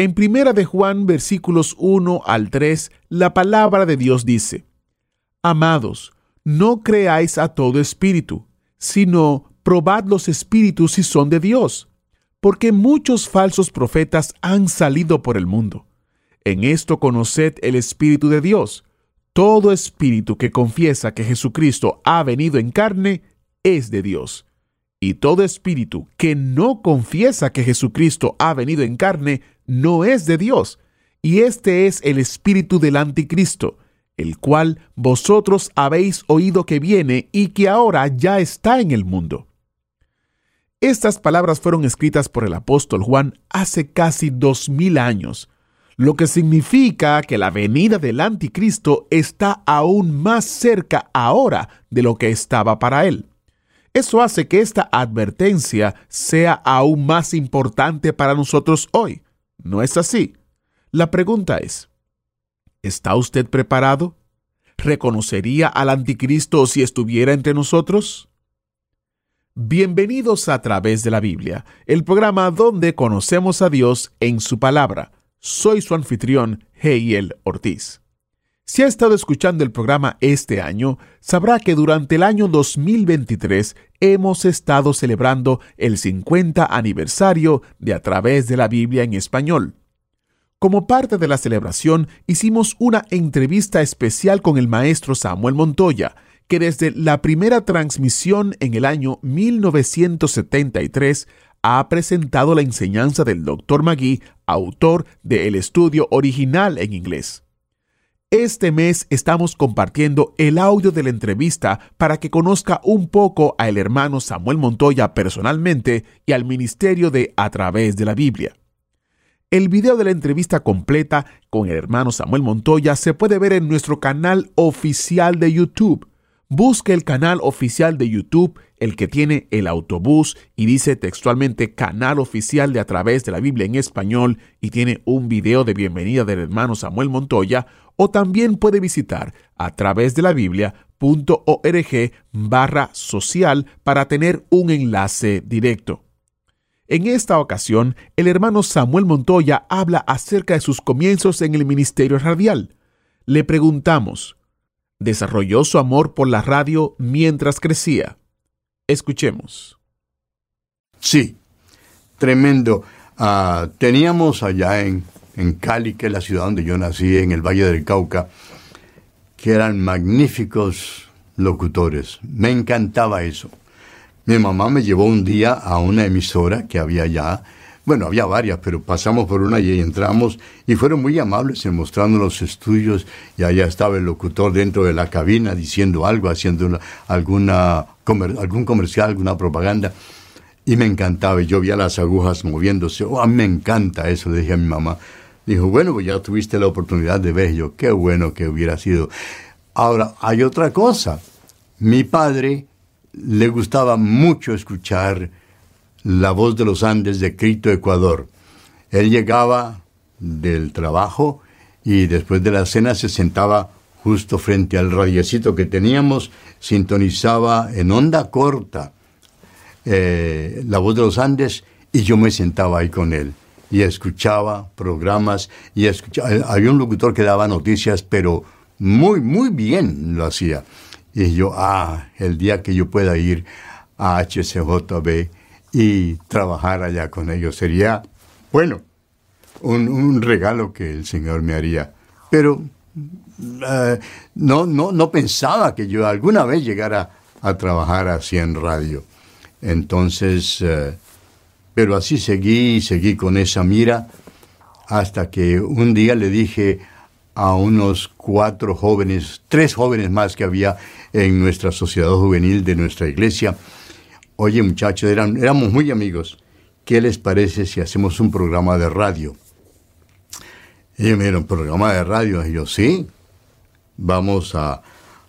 En Primera de Juan, versículos 1 al 3, la palabra de Dios dice: Amados, no creáis a todo espíritu, sino probad los espíritus si son de Dios, porque muchos falsos profetas han salido por el mundo. En esto conoced el Espíritu de Dios. Todo espíritu que confiesa que Jesucristo ha venido en carne es de Dios. Y todo espíritu que no confiesa que Jesucristo ha venido en carne no es de Dios. Y este es el espíritu del anticristo, el cual vosotros habéis oído que viene y que ahora ya está en el mundo. Estas palabras fueron escritas por el apóstol Juan hace casi dos mil años, lo que significa que la venida del anticristo está aún más cerca ahora de lo que estaba para él. Eso hace que esta advertencia sea aún más importante para nosotros hoy. ¿No es así? La pregunta es, ¿está usted preparado? ¿Reconocería al anticristo si estuviera entre nosotros? Bienvenidos a través de la Biblia, el programa donde conocemos a Dios en su palabra. Soy su anfitrión, Heiel Ortiz. Si ha estado escuchando el programa este año, sabrá que durante el año 2023 hemos estado celebrando el 50 aniversario de A través de la Biblia en español. Como parte de la celebración, hicimos una entrevista especial con el maestro Samuel Montoya, que desde la primera transmisión en el año 1973 ha presentado la enseñanza del Dr. Magui, autor del estudio original en inglés. Este mes estamos compartiendo el audio de la entrevista para que conozca un poco al hermano Samuel Montoya personalmente y al ministerio de A través de la Biblia. El video de la entrevista completa con el hermano Samuel Montoya se puede ver en nuestro canal oficial de YouTube. Busque el canal oficial de YouTube, el que tiene el autobús y dice textualmente canal oficial de a través de la Biblia en español y tiene un video de bienvenida del hermano Samuel Montoya, o también puede visitar a través de la Biblia.org barra social para tener un enlace directo. En esta ocasión, el hermano Samuel Montoya habla acerca de sus comienzos en el ministerio radial. Le preguntamos, desarrolló su amor por la radio mientras crecía. Escuchemos. Sí, tremendo. Ah, teníamos allá en, en Cali, que es la ciudad donde yo nací, en el Valle del Cauca, que eran magníficos locutores. Me encantaba eso. Mi mamá me llevó un día a una emisora que había allá, bueno, había varias, pero pasamos por una y entramos y fueron muy amables en mostrando los estudios y allá estaba el locutor dentro de la cabina diciendo algo, haciendo una- alguna, algún comercial, alguna propaganda. Y me encantaba, y yo veía las agujas moviéndose. Oh, me encanta eso, le dije a mi mamá. Dijo, bueno, pues ya tuviste la oportunidad de ver. Yo, qué bueno que hubiera sido. Ahora, hay otra cosa. Mi padre le gustaba mucho escuchar la voz de los Andes de Quito, Ecuador. Él llegaba del trabajo y después de la cena se sentaba justo frente al radiecito que teníamos, sintonizaba en onda corta eh, la voz de los Andes y yo me sentaba ahí con él y escuchaba programas y escuchaba, eh, había un locutor que daba noticias, pero muy, muy bien lo hacía. Y yo, ah, el día que yo pueda ir a HCJB y trabajar allá con ellos sería, bueno, un, regalo que el Señor me haría. Pero eh, no, no, no pensaba que yo alguna vez llegara a trabajar así en radio. Entonces, eh, pero así seguí, seguí con esa mira, hasta que un día le dije a unos cuatro jóvenes, tres jóvenes más que había en nuestra sociedad juvenil de nuestra iglesia, oye muchachos, eran, éramos muy amigos, ¿qué les parece si hacemos un programa de radio? Ellos me dijeron, ¿programa de radio? Y yo, sí, vamos a,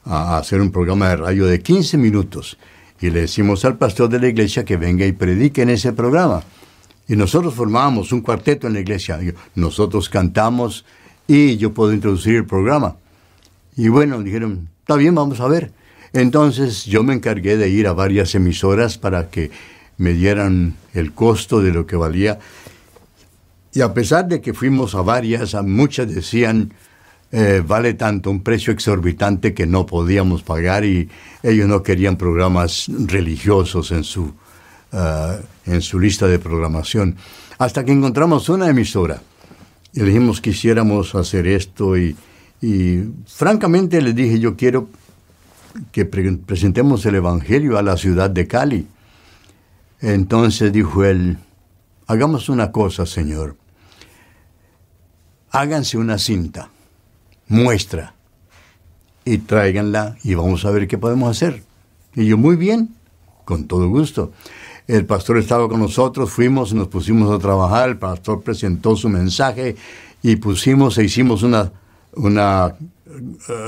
a hacer un programa de radio de 15 minutos. Y le decimos al pastor de la iglesia que venga y predique en ese programa. Y nosotros formábamos un cuarteto en la iglesia. Nosotros cantamos y yo puedo introducir el programa. Y bueno, dijeron, está bien, vamos a ver. Entonces yo me encargué de ir a varias emisoras para que me dieran el costo de lo que valía. Y a pesar de que fuimos a varias, a muchas decían, eh, vale tanto, un precio exorbitante que no podíamos pagar y ellos no querían programas religiosos en su, eh, en su lista de programación. Hasta que encontramos una emisora y dijimos que quisiéramos hacer esto y, y francamente les dije, yo quiero que presentemos el Evangelio a la ciudad de Cali. Entonces dijo él, hagamos una cosa, Señor. Háganse una cinta, muestra, y tráiganla y vamos a ver qué podemos hacer. Y yo, muy bien, con todo gusto. El pastor estaba con nosotros, fuimos, nos pusimos a trabajar, el pastor presentó su mensaje y pusimos e hicimos una, una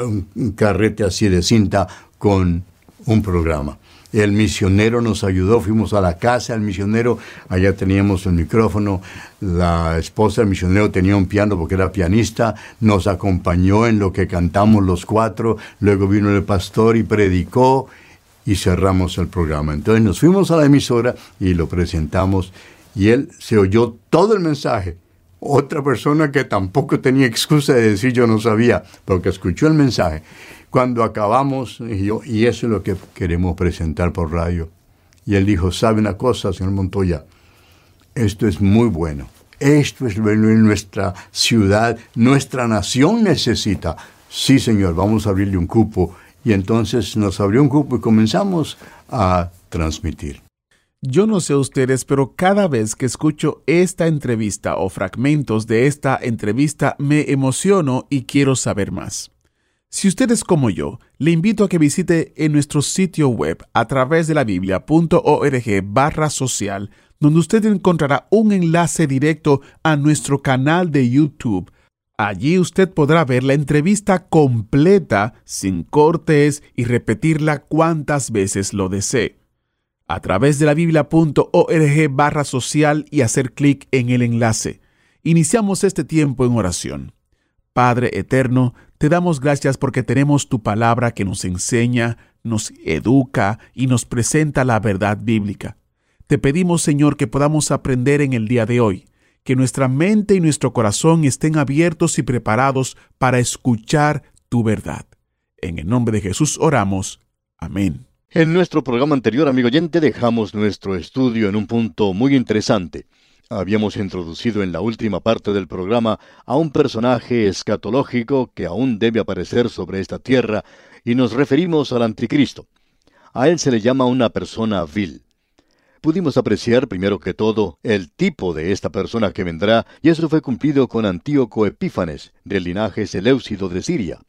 un carrete así de cinta con un programa. El misionero nos ayudó, fuimos a la casa del misionero, allá teníamos el micrófono, la esposa del misionero tenía un piano porque era pianista, nos acompañó en lo que cantamos los cuatro, luego vino el pastor y predicó y cerramos el programa. Entonces nos fuimos a la emisora y lo presentamos y él se oyó todo el mensaje otra persona que tampoco tenía excusa de decir yo no sabía, porque escuchó el mensaje. Cuando acabamos, y, yo, y eso es lo que queremos presentar por radio. Y él dijo, ¿sabe una cosa, señor Montoya? Esto es muy bueno. Esto es lo que nuestra ciudad, nuestra nación necesita. Sí, señor, vamos a abrirle un cupo. Y entonces nos abrió un cupo y comenzamos a transmitir. Yo no sé ustedes, pero cada vez que escucho esta entrevista o fragmentos de esta entrevista me emociono y quiero saber más. Si usted es como yo, le invito a que visite en nuestro sitio web a través de la biblia.org barra social, donde usted encontrará un enlace directo a nuestro canal de YouTube. Allí usted podrá ver la entrevista completa, sin cortes y repetirla cuantas veces lo desee a través de la biblia.org barra social y hacer clic en el enlace. Iniciamos este tiempo en oración. Padre eterno, te damos gracias porque tenemos tu palabra que nos enseña, nos educa y nos presenta la verdad bíblica. Te pedimos, Señor, que podamos aprender en el día de hoy, que nuestra mente y nuestro corazón estén abiertos y preparados para escuchar tu verdad. En el nombre de Jesús oramos. Amén. En nuestro programa anterior, amigo oyente, dejamos nuestro estudio en un punto muy interesante. Habíamos introducido en la última parte del programa a un personaje escatológico que aún debe aparecer sobre esta tierra y nos referimos al anticristo. A él se le llama una persona vil. Pudimos apreciar primero que todo el tipo de esta persona que vendrá y eso fue cumplido con Antíoco Epífanes, del linaje Seleucido de Siria.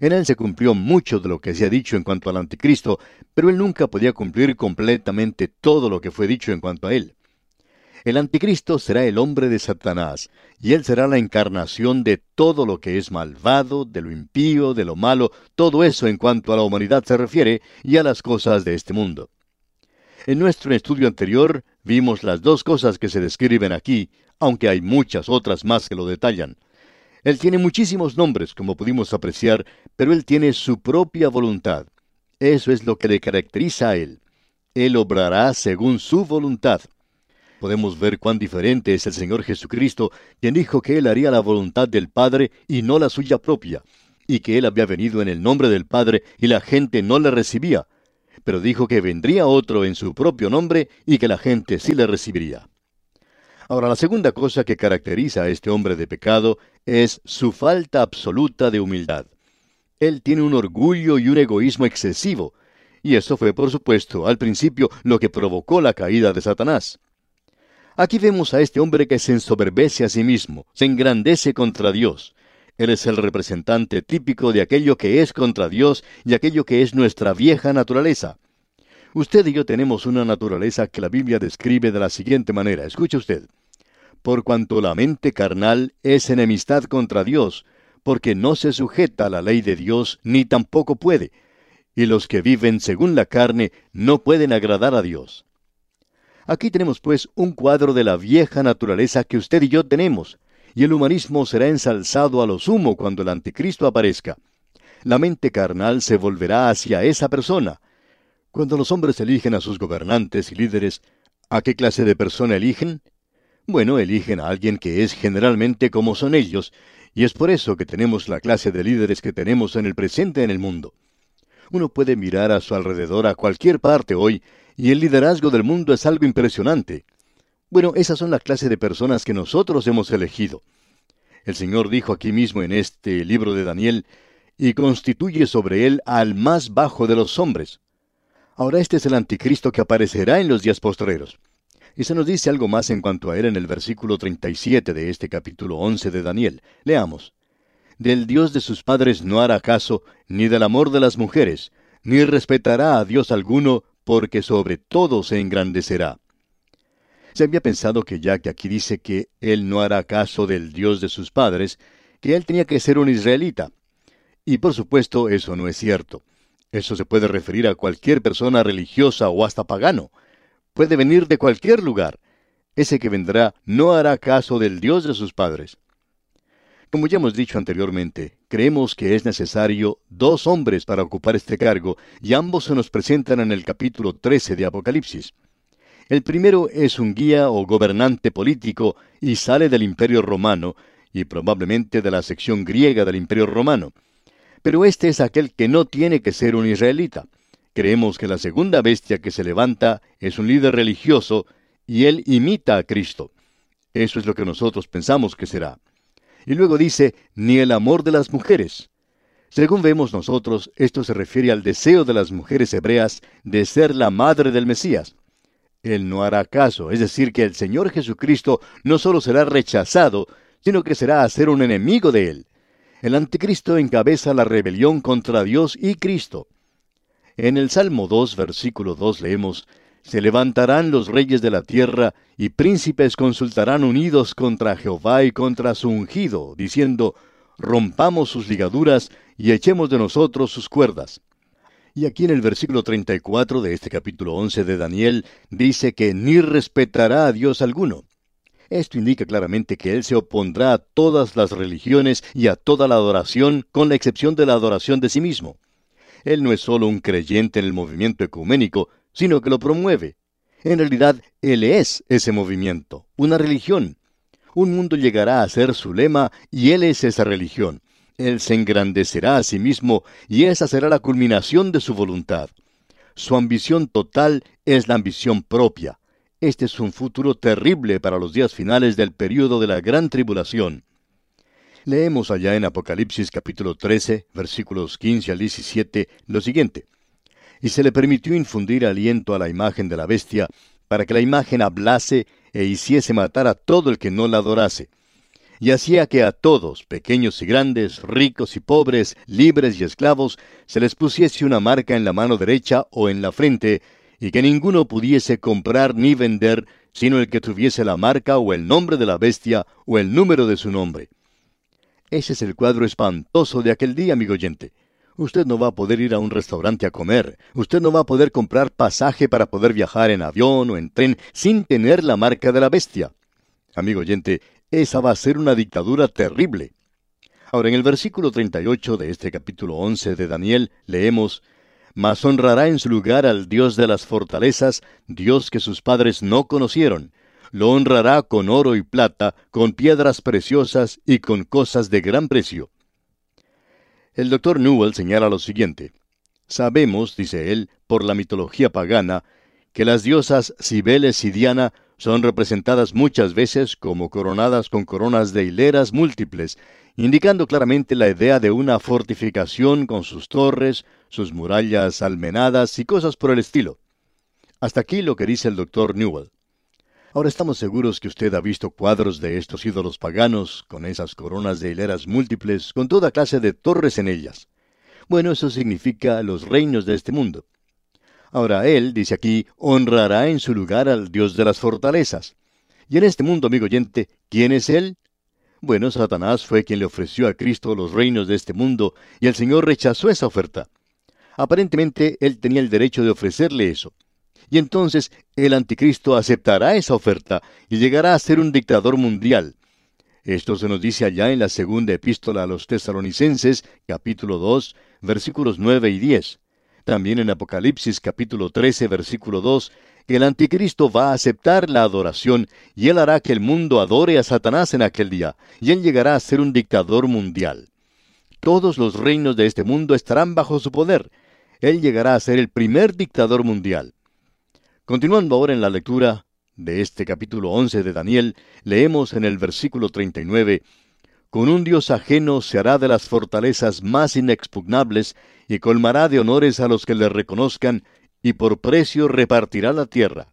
En él se cumplió mucho de lo que se ha dicho en cuanto al anticristo, pero él nunca podía cumplir completamente todo lo que fue dicho en cuanto a él. El anticristo será el hombre de Satanás, y él será la encarnación de todo lo que es malvado, de lo impío, de lo malo, todo eso en cuanto a la humanidad se refiere y a las cosas de este mundo. En nuestro estudio anterior vimos las dos cosas que se describen aquí, aunque hay muchas otras más que lo detallan. Él tiene muchísimos nombres, como pudimos apreciar, pero Él tiene su propia voluntad. Eso es lo que le caracteriza a Él. Él obrará según su voluntad. Podemos ver cuán diferente es el Señor Jesucristo, quien dijo que Él haría la voluntad del Padre y no la suya propia, y que Él había venido en el nombre del Padre y la gente no le recibía, pero dijo que vendría otro en su propio nombre y que la gente sí le recibiría. Ahora, la segunda cosa que caracteriza a este hombre de pecado es su falta absoluta de humildad. Él tiene un orgullo y un egoísmo excesivo, y eso fue, por supuesto, al principio lo que provocó la caída de Satanás. Aquí vemos a este hombre que se ensoberbece a sí mismo, se engrandece contra Dios. Él es el representante típico de aquello que es contra Dios y aquello que es nuestra vieja naturaleza. Usted y yo tenemos una naturaleza que la Biblia describe de la siguiente manera. Escuche usted. Por cuanto la mente carnal es enemistad contra Dios, porque no se sujeta a la ley de Dios, ni tampoco puede. Y los que viven según la carne no pueden agradar a Dios. Aquí tenemos pues un cuadro de la vieja naturaleza que usted y yo tenemos, y el humanismo será ensalzado a lo sumo cuando el anticristo aparezca. La mente carnal se volverá hacia esa persona. Cuando los hombres eligen a sus gobernantes y líderes, ¿a qué clase de persona eligen? Bueno, eligen a alguien que es generalmente como son ellos, y es por eso que tenemos la clase de líderes que tenemos en el presente en el mundo. Uno puede mirar a su alrededor a cualquier parte hoy, y el liderazgo del mundo es algo impresionante. Bueno, esas son la clase de personas que nosotros hemos elegido. El Señor dijo aquí mismo en este libro de Daniel, y constituye sobre él al más bajo de los hombres. Ahora este es el anticristo que aparecerá en los días postreros. Y se nos dice algo más en cuanto a él en el versículo 37 de este capítulo 11 de Daniel. Leamos. Del Dios de sus padres no hará caso, ni del amor de las mujeres, ni respetará a Dios alguno, porque sobre todo se engrandecerá. Se había pensado que ya que aquí dice que él no hará caso del Dios de sus padres, que él tenía que ser un israelita. Y por supuesto eso no es cierto. Eso se puede referir a cualquier persona religiosa o hasta pagano. Puede venir de cualquier lugar. Ese que vendrá no hará caso del Dios de sus padres. Como ya hemos dicho anteriormente, creemos que es necesario dos hombres para ocupar este cargo, y ambos se nos presentan en el capítulo 13 de Apocalipsis. El primero es un guía o gobernante político y sale del imperio romano, y probablemente de la sección griega del imperio romano. Pero este es aquel que no tiene que ser un israelita. Creemos que la segunda bestia que se levanta es un líder religioso, y él imita a Cristo. Eso es lo que nosotros pensamos que será. Y luego dice, ni el amor de las mujeres. Según vemos nosotros, esto se refiere al deseo de las mujeres hebreas de ser la madre del Mesías. Él no hará caso, es decir, que el Señor Jesucristo no solo será rechazado, sino que será a ser un enemigo de él. El anticristo encabeza la rebelión contra Dios y Cristo. En el Salmo 2, versículo 2 leemos, Se levantarán los reyes de la tierra, y príncipes consultarán unidos contra Jehová y contra su ungido, diciendo, Rompamos sus ligaduras y echemos de nosotros sus cuerdas. Y aquí en el versículo 34 de este capítulo 11 de Daniel dice que ni respetará a Dios alguno. Esto indica claramente que Él se opondrá a todas las religiones y a toda la adoración, con la excepción de la adoración de sí mismo. Él no es solo un creyente en el movimiento ecuménico, sino que lo promueve. En realidad, Él es ese movimiento, una religión. Un mundo llegará a ser su lema y Él es esa religión. Él se engrandecerá a sí mismo y esa será la culminación de su voluntad. Su ambición total es la ambición propia. Este es un futuro terrible para los días finales del período de la gran tribulación. Leemos allá en Apocalipsis capítulo 13, versículos 15 al 17, lo siguiente. Y se le permitió infundir aliento a la imagen de la bestia, para que la imagen hablase e hiciese matar a todo el que no la adorase y hacía que a todos, pequeños y grandes, ricos y pobres, libres y esclavos, se les pusiese una marca en la mano derecha o en la frente, y que ninguno pudiese comprar ni vender, sino el que tuviese la marca o el nombre de la bestia o el número de su nombre. Ese es el cuadro espantoso de aquel día, amigo oyente. Usted no va a poder ir a un restaurante a comer, usted no va a poder comprar pasaje para poder viajar en avión o en tren sin tener la marca de la bestia. Amigo oyente, esa va a ser una dictadura terrible. Ahora, en el versículo 38 de este capítulo 11 de Daniel leemos, Mas honrará en su lugar al Dios de las fortalezas, Dios que sus padres no conocieron. Lo honrará con oro y plata, con piedras preciosas y con cosas de gran precio. El doctor Newell señala lo siguiente. Sabemos, dice él, por la mitología pagana, que las diosas Cibeles y Diana son representadas muchas veces como coronadas con coronas de hileras múltiples, indicando claramente la idea de una fortificación con sus torres, sus murallas almenadas y cosas por el estilo. Hasta aquí lo que dice el doctor Newell. Ahora estamos seguros que usted ha visto cuadros de estos ídolos paganos, con esas coronas de hileras múltiples, con toda clase de torres en ellas. Bueno, eso significa los reinos de este mundo. Ahora él, dice aquí, honrará en su lugar al Dios de las fortalezas. Y en este mundo, amigo oyente, ¿quién es él? Bueno, Satanás fue quien le ofreció a Cristo los reinos de este mundo, y el Señor rechazó esa oferta. Aparentemente él tenía el derecho de ofrecerle eso. Y entonces el anticristo aceptará esa oferta y llegará a ser un dictador mundial. Esto se nos dice allá en la segunda epístola a los tesalonicenses, capítulo 2, versículos 9 y 10. También en Apocalipsis capítulo 13, versículo 2, que el anticristo va a aceptar la adoración y él hará que el mundo adore a Satanás en aquel día, y él llegará a ser un dictador mundial. Todos los reinos de este mundo estarán bajo su poder. Él llegará a ser el primer dictador mundial. Continuando ahora en la lectura de este capítulo 11 de Daniel, leemos en el versículo 39, Con un Dios ajeno se hará de las fortalezas más inexpugnables y colmará de honores a los que le reconozcan, y por precio repartirá la tierra.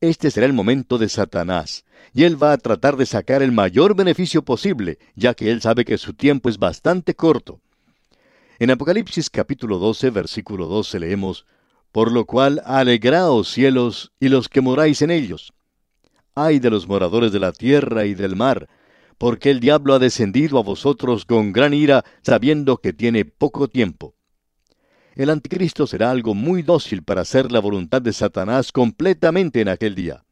Este será el momento de Satanás, y él va a tratar de sacar el mayor beneficio posible, ya que él sabe que su tiempo es bastante corto. En Apocalipsis capítulo 12, versículo 12 leemos, por lo cual alegraos cielos y los que moráis en ellos. Ay de los moradores de la tierra y del mar, porque el diablo ha descendido a vosotros con gran ira, sabiendo que tiene poco tiempo. El anticristo será algo muy dócil para hacer la voluntad de Satanás completamente en aquel día.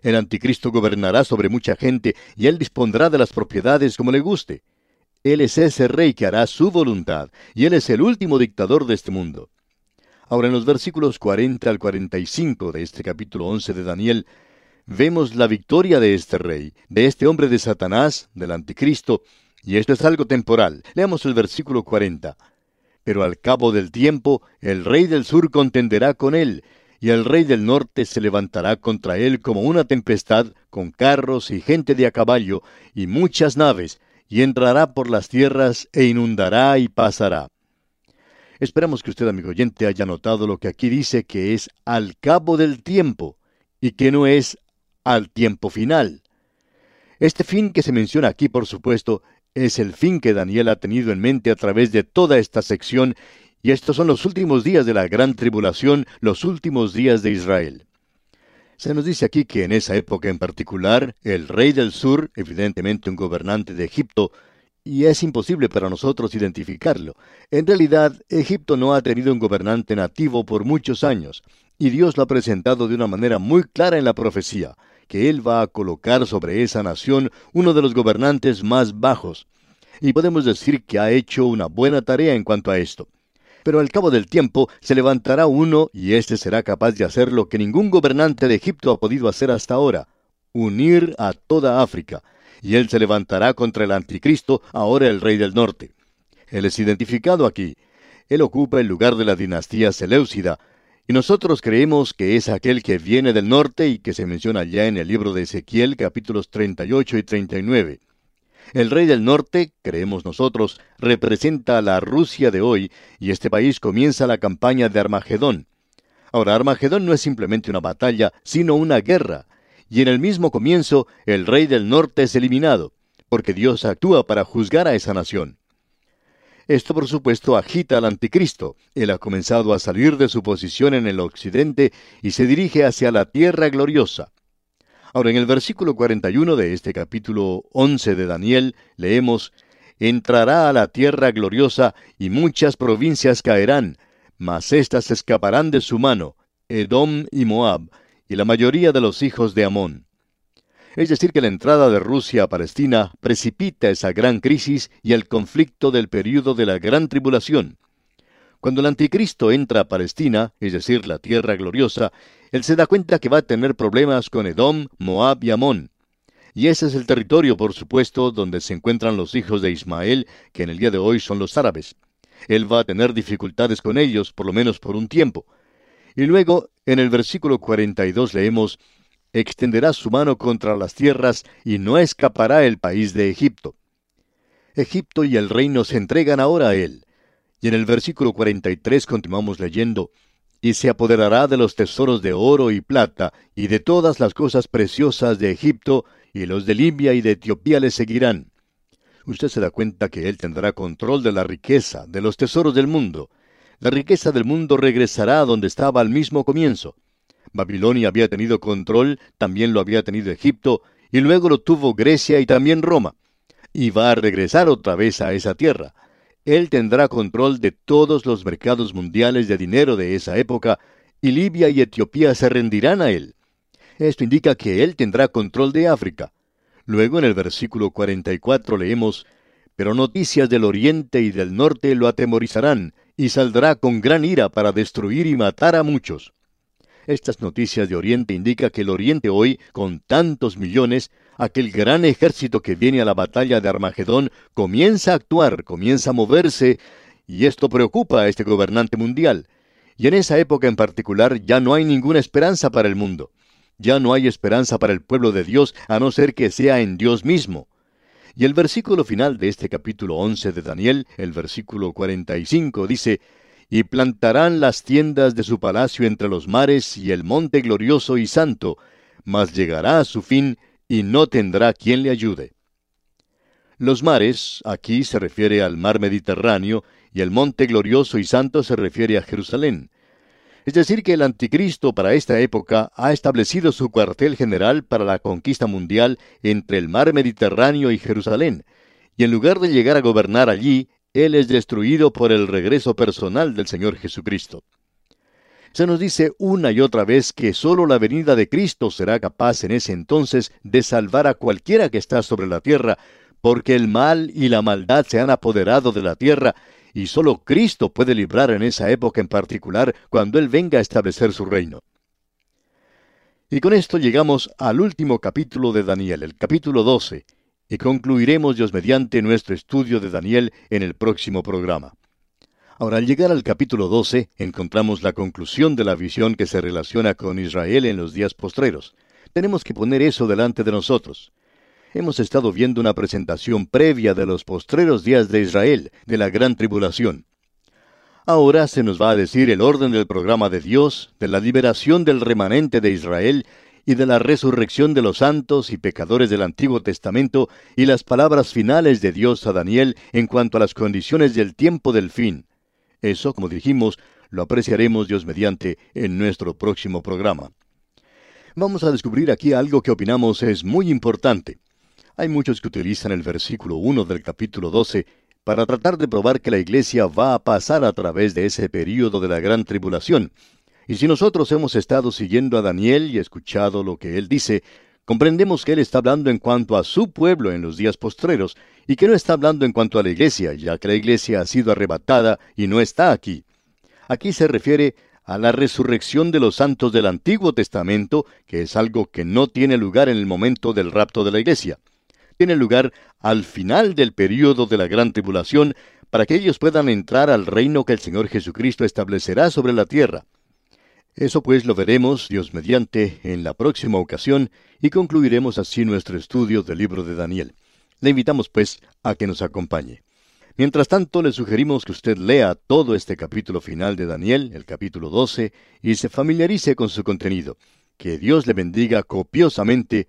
El anticristo gobernará sobre mucha gente y él dispondrá de las propiedades como le guste. Él es ese rey que hará su voluntad, y él es el último dictador de este mundo. Ahora en los versículos 40 al 45 de este capítulo 11 de Daniel, vemos la victoria de este rey, de este hombre de Satanás, del anticristo, y esto es algo temporal. Leamos el versículo 40. Pero al cabo del tiempo, el rey del sur contenderá con él, y el rey del norte se levantará contra él como una tempestad, con carros y gente de a caballo, y muchas naves, y entrará por las tierras e inundará y pasará. Esperamos que usted, amigo oyente, haya notado lo que aquí dice que es al cabo del tiempo y que no es al tiempo final. Este fin que se menciona aquí, por supuesto, es el fin que Daniel ha tenido en mente a través de toda esta sección, y estos son los últimos días de la gran tribulación, los últimos días de Israel. Se nos dice aquí que en esa época en particular, el rey del sur, evidentemente un gobernante de Egipto, y es imposible para nosotros identificarlo. En realidad, Egipto no ha tenido un gobernante nativo por muchos años, y Dios lo ha presentado de una manera muy clara en la profecía, que Él va a colocar sobre esa nación uno de los gobernantes más bajos. Y podemos decir que ha hecho una buena tarea en cuanto a esto. Pero al cabo del tiempo se levantará uno y éste será capaz de hacer lo que ningún gobernante de Egipto ha podido hacer hasta ahora, unir a toda África, y él se levantará contra el anticristo, ahora el rey del norte. Él es identificado aquí. Él ocupa el lugar de la dinastía Seleucida, y nosotros creemos que es aquel que viene del norte y que se menciona ya en el libro de Ezequiel capítulos 38 y 39. El rey del norte, creemos nosotros, representa a la Rusia de hoy, y este país comienza la campaña de Armagedón. Ahora, Armagedón no es simplemente una batalla, sino una guerra, y en el mismo comienzo el rey del norte es eliminado, porque Dios actúa para juzgar a esa nación. Esto por supuesto agita al anticristo. Él ha comenzado a salir de su posición en el occidente y se dirige hacia la tierra gloriosa. Ahora en el versículo 41 de este capítulo 11 de Daniel leemos, Entrará a la tierra gloriosa y muchas provincias caerán, mas éstas escaparán de su mano, Edom y Moab, y la mayoría de los hijos de Amón. Es decir, que la entrada de Rusia a Palestina precipita esa gran crisis y el conflicto del período de la gran tribulación. Cuando el anticristo entra a Palestina, es decir, la tierra gloriosa, él se da cuenta que va a tener problemas con Edom, Moab y Amón. Y ese es el territorio, por supuesto, donde se encuentran los hijos de Ismael, que en el día de hoy son los árabes. Él va a tener dificultades con ellos, por lo menos por un tiempo. Y luego, en el versículo 42 leemos, extenderá su mano contra las tierras y no escapará el país de Egipto. Egipto y el reino se entregan ahora a él. Y en el versículo 43 continuamos leyendo, y se apoderará de los tesoros de oro y plata, y de todas las cosas preciosas de Egipto, y los de Libia y de Etiopía le seguirán. Usted se da cuenta que él tendrá control de la riqueza, de los tesoros del mundo, La riqueza del mundo regresará a donde estaba al mismo comienzo. Babilonia había tenido control, también lo había tenido Egipto, y luego lo tuvo Grecia y también Roma. Y va a regresar otra vez a esa tierra. Él tendrá control de todos los mercados mundiales de dinero de esa época, y Libia y Etiopía se rendirán a él. Esto indica que él tendrá control de África. Luego en el versículo 44 leemos, Pero noticias del oriente y del norte lo atemorizarán, y saldrá con gran ira para destruir y matar a muchos. Estas noticias de Oriente indican que el Oriente hoy, con tantos millones, aquel gran ejército que viene a la batalla de Armagedón, comienza a actuar, comienza a moverse, y esto preocupa a este gobernante mundial. Y en esa época en particular ya no hay ninguna esperanza para el mundo. Ya no hay esperanza para el pueblo de Dios a no ser que sea en Dios mismo. Y el versículo final de este capítulo 11 de Daniel, el versículo 45, dice, Y plantarán las tiendas de su palacio entre los mares y el monte glorioso y santo, mas llegará a su fin y no tendrá quien le ayude. Los mares, aquí se refiere al mar Mediterráneo, y el monte glorioso y santo se refiere a Jerusalén. Es decir, que el anticristo para esta época ha establecido su cuartel general para la conquista mundial entre el mar Mediterráneo y Jerusalén, y en lugar de llegar a gobernar allí, él es destruido por el regreso personal del Señor Jesucristo. Se nos dice una y otra vez que sólo la venida de Cristo será capaz en ese entonces de salvar a cualquiera que está sobre la tierra, porque el mal y la maldad se han apoderado de la tierra y solo Cristo puede librar en esa época en particular cuando Él venga a establecer su reino. Y con esto llegamos al último capítulo de Daniel, el capítulo 12, y concluiremos Dios mediante nuestro estudio de Daniel en el próximo programa. Ahora, al llegar al capítulo 12, encontramos la conclusión de la visión que se relaciona con Israel en los días postreros. Tenemos que poner eso delante de nosotros hemos estado viendo una presentación previa de los postreros días de Israel, de la gran tribulación. Ahora se nos va a decir el orden del programa de Dios, de la liberación del remanente de Israel y de la resurrección de los santos y pecadores del Antiguo Testamento y las palabras finales de Dios a Daniel en cuanto a las condiciones del tiempo del fin. Eso, como dijimos, lo apreciaremos Dios mediante en nuestro próximo programa. Vamos a descubrir aquí algo que opinamos es muy importante. Hay muchos que utilizan el versículo 1 del capítulo 12 para tratar de probar que la iglesia va a pasar a través de ese período de la gran tribulación. Y si nosotros hemos estado siguiendo a Daniel y escuchado lo que él dice, comprendemos que él está hablando en cuanto a su pueblo en los días postreros, y que no está hablando en cuanto a la iglesia, ya que la iglesia ha sido arrebatada y no está aquí. Aquí se refiere a la resurrección de los santos del Antiguo Testamento, que es algo que no tiene lugar en el momento del rapto de la iglesia tiene lugar al final del período de la gran tribulación para que ellos puedan entrar al reino que el Señor Jesucristo establecerá sobre la tierra. Eso pues lo veremos, Dios mediante, en la próxima ocasión y concluiremos así nuestro estudio del libro de Daniel. Le invitamos pues a que nos acompañe. Mientras tanto, le sugerimos que usted lea todo este capítulo final de Daniel, el capítulo 12, y se familiarice con su contenido. Que Dios le bendiga copiosamente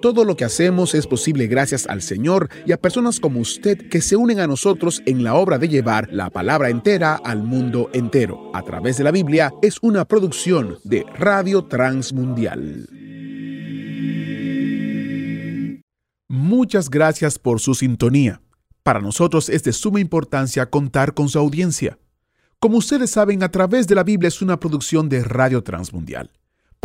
Todo lo que hacemos es posible gracias al Señor y a personas como usted que se unen a nosotros en la obra de llevar la palabra entera al mundo entero. A través de la Biblia es una producción de Radio Transmundial. Muchas gracias por su sintonía. Para nosotros es de suma importancia contar con su audiencia. Como ustedes saben, a través de la Biblia es una producción de Radio Transmundial.